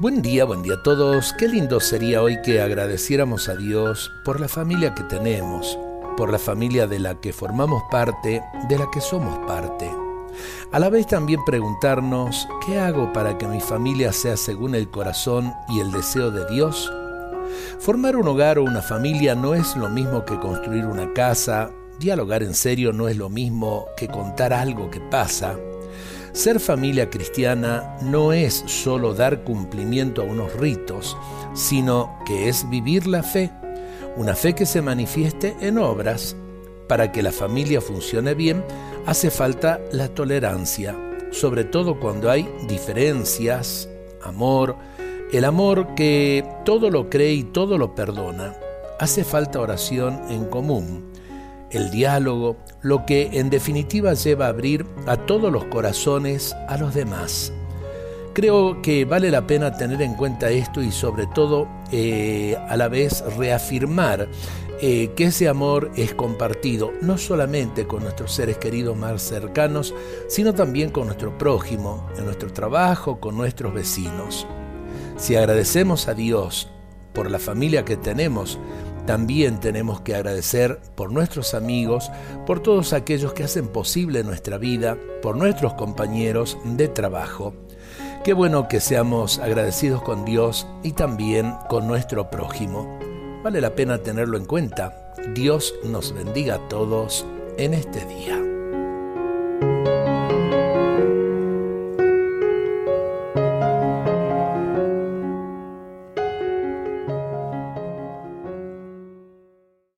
Buen día, buen día a todos. Qué lindo sería hoy que agradeciéramos a Dios por la familia que tenemos, por la familia de la que formamos parte, de la que somos parte. A la vez también preguntarnos, ¿qué hago para que mi familia sea según el corazón y el deseo de Dios? Formar un hogar o una familia no es lo mismo que construir una casa, dialogar en serio no es lo mismo que contar algo que pasa, ser familia cristiana no es solo dar cumplimiento a unos ritos, sino que es vivir la fe, una fe que se manifieste en obras. Para que la familia funcione bien, hace falta la tolerancia, sobre todo cuando hay diferencias, amor, el amor que todo lo cree y todo lo perdona. Hace falta oración en común, el diálogo, lo que en definitiva lleva a abrir a todos los corazones a los demás. Creo que vale la pena tener en cuenta esto y sobre todo eh, a la vez reafirmar eh, que ese amor es compartido no solamente con nuestros seres queridos más cercanos, sino también con nuestro prójimo, en nuestro trabajo, con nuestros vecinos. Si agradecemos a Dios por la familia que tenemos, también tenemos que agradecer por nuestros amigos, por todos aquellos que hacen posible nuestra vida, por nuestros compañeros de trabajo. Qué bueno que seamos agradecidos con Dios y también con nuestro prójimo. Vale la pena tenerlo en cuenta. Dios nos bendiga a todos en este día.